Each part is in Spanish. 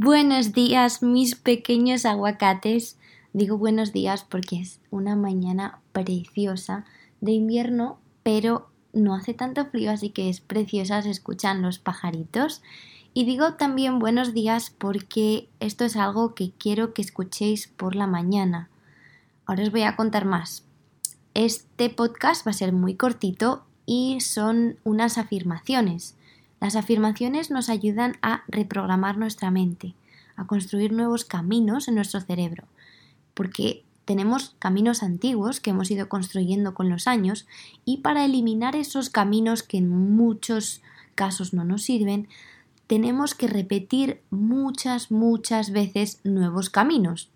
Buenos días, mis pequeños aguacates. Digo buenos días porque es una mañana preciosa de invierno, pero no hace tanto frío, así que es preciosa, se escuchan los pajaritos. Y digo también buenos días porque esto es algo que quiero que escuchéis por la mañana. Ahora os voy a contar más. Este podcast va a ser muy cortito y son unas afirmaciones. Las afirmaciones nos ayudan a reprogramar nuestra mente, a construir nuevos caminos en nuestro cerebro, porque tenemos caminos antiguos que hemos ido construyendo con los años y para eliminar esos caminos que en muchos casos no nos sirven, tenemos que repetir muchas, muchas veces nuevos caminos.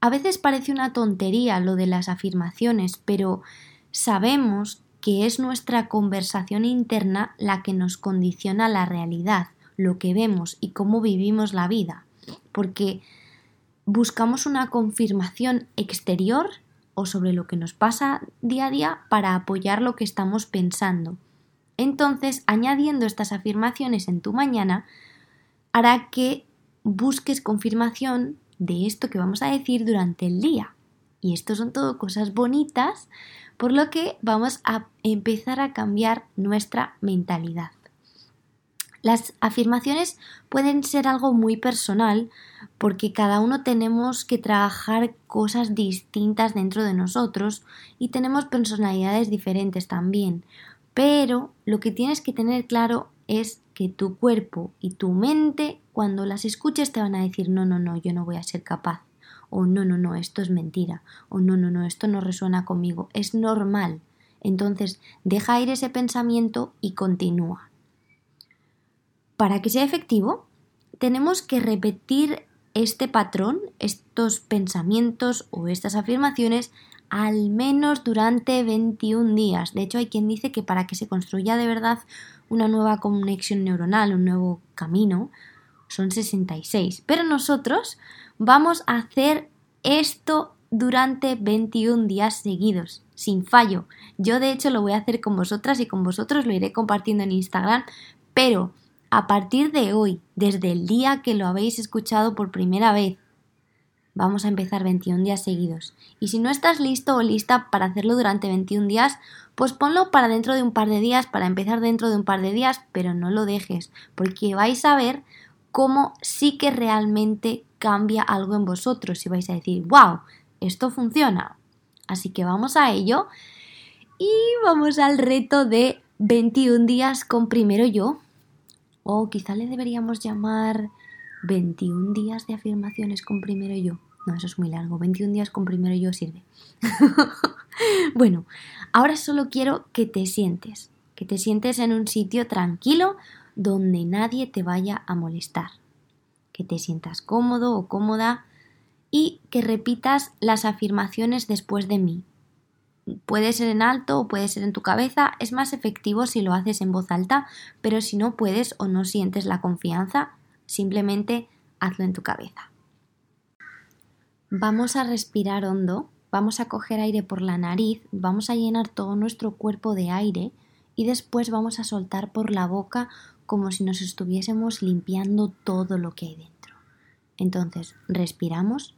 A veces parece una tontería lo de las afirmaciones, pero sabemos que es nuestra conversación interna la que nos condiciona la realidad, lo que vemos y cómo vivimos la vida, porque buscamos una confirmación exterior o sobre lo que nos pasa día a día para apoyar lo que estamos pensando. Entonces, añadiendo estas afirmaciones en tu mañana, hará que busques confirmación de esto que vamos a decir durante el día. Y esto son todo cosas bonitas por lo que vamos a empezar a cambiar nuestra mentalidad. Las afirmaciones pueden ser algo muy personal porque cada uno tenemos que trabajar cosas distintas dentro de nosotros y tenemos personalidades diferentes también. Pero lo que tienes que tener claro es que tu cuerpo y tu mente cuando las escuches te van a decir no, no, no, yo no voy a ser capaz o no, no, no, esto es mentira, o no, no, no, esto no resuena conmigo, es normal. Entonces, deja ir ese pensamiento y continúa. Para que sea efectivo, tenemos que repetir este patrón, estos pensamientos o estas afirmaciones al menos durante 21 días. De hecho, hay quien dice que para que se construya de verdad una nueva conexión neuronal, un nuevo camino, son 66. Pero nosotros vamos a hacer esto durante 21 días seguidos, sin fallo. Yo de hecho lo voy a hacer con vosotras y con vosotros lo iré compartiendo en Instagram, pero a partir de hoy, desde el día que lo habéis escuchado por primera vez, vamos a empezar 21 días seguidos. Y si no estás listo o lista para hacerlo durante 21 días, pues ponlo para dentro de un par de días, para empezar dentro de un par de días, pero no lo dejes, porque vais a ver cómo sí que realmente cambia algo en vosotros y vais a decir, wow, esto funciona. Así que vamos a ello y vamos al reto de 21 días con primero yo. O quizá le deberíamos llamar 21 días de afirmaciones con primero yo. No, eso es muy largo. 21 días con primero yo sirve. bueno, ahora solo quiero que te sientes, que te sientes en un sitio tranquilo donde nadie te vaya a molestar, que te sientas cómodo o cómoda y que repitas las afirmaciones después de mí. Puede ser en alto o puede ser en tu cabeza, es más efectivo si lo haces en voz alta, pero si no puedes o no sientes la confianza, simplemente hazlo en tu cabeza. Vamos a respirar hondo, vamos a coger aire por la nariz, vamos a llenar todo nuestro cuerpo de aire y después vamos a soltar por la boca como si nos estuviésemos limpiando todo lo que hay dentro. Entonces, respiramos.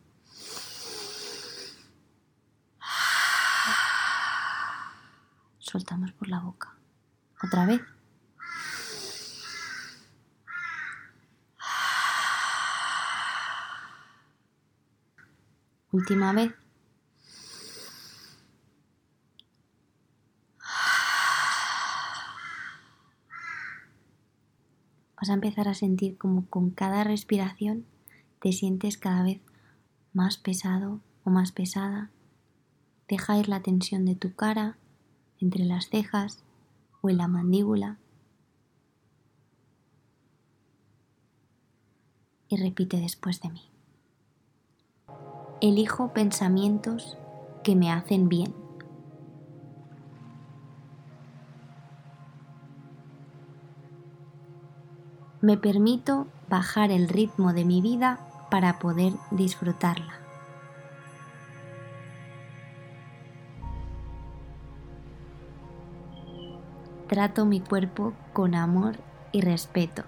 Soltamos por la boca. Otra vez. Última vez. A empezar a sentir como con cada respiración te sientes cada vez más pesado o más pesada. Deja ir la tensión de tu cara, entre las cejas o en la mandíbula. Y repite después de mí. Elijo pensamientos que me hacen bien. Me permito bajar el ritmo de mi vida para poder disfrutarla. Trato mi cuerpo con amor y respeto.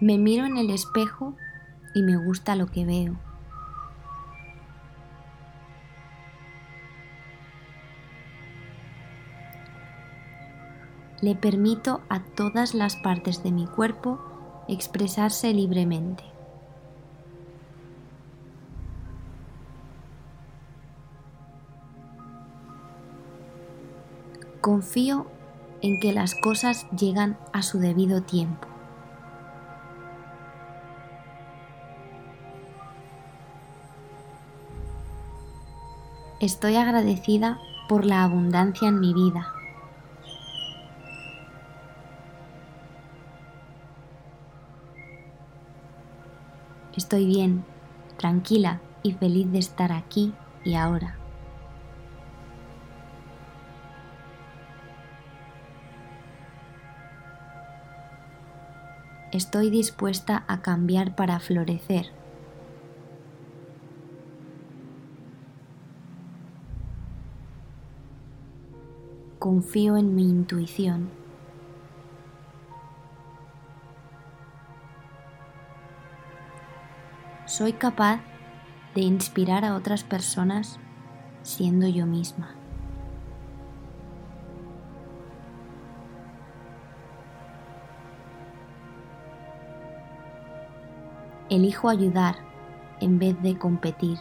Me miro en el espejo y me gusta lo que veo. Le permito a todas las partes de mi cuerpo expresarse libremente. Confío en que las cosas llegan a su debido tiempo. Estoy agradecida por la abundancia en mi vida. Estoy bien, tranquila y feliz de estar aquí y ahora. estoy dispuesta a cambiar para florecer. Confío en mi intuición. Soy capaz de inspirar a otras personas siendo yo misma. elijo ayudar en vez de competir.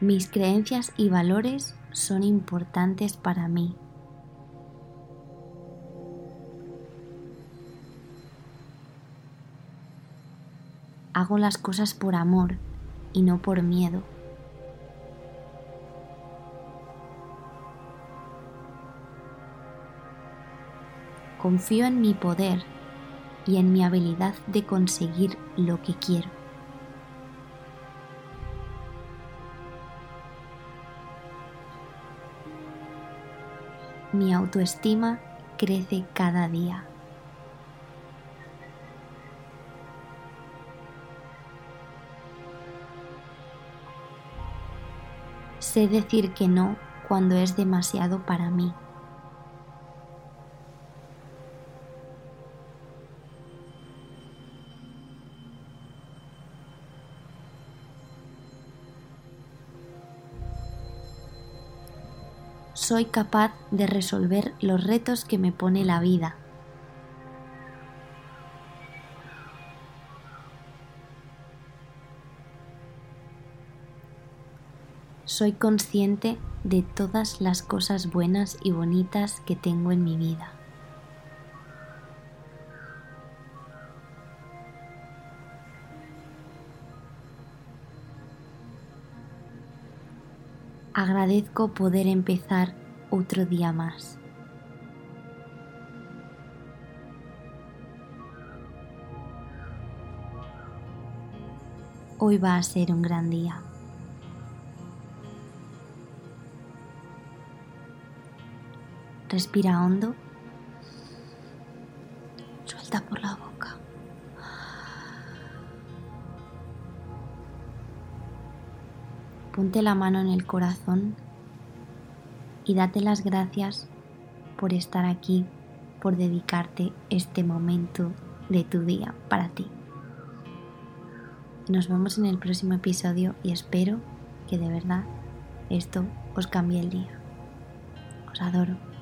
Mis creencias y valores son importantes para mí. Hago las cosas por amor y no por miedo. confío en mi poder y en mi habilidad de conseguir lo que quiero. Mi autoestima crece cada día. Sé decir que no cuando es demasiado para mí. soy capaz de resolver los retos que me pone la vida. Soy consciente de todas las cosas buenas y bonitas que tengo en mi vida. agradezco poder empezar otro día más. Hoy va a ser un gran día. Respira hondo. Suelta por la boca. ponte la mano en el corazón y date las gracias por estar aquí, por dedicarte este momento de tu día para ti. Nos vemos en el próximo episodio y espero que de verdad esto os cambie el día. Os adoro.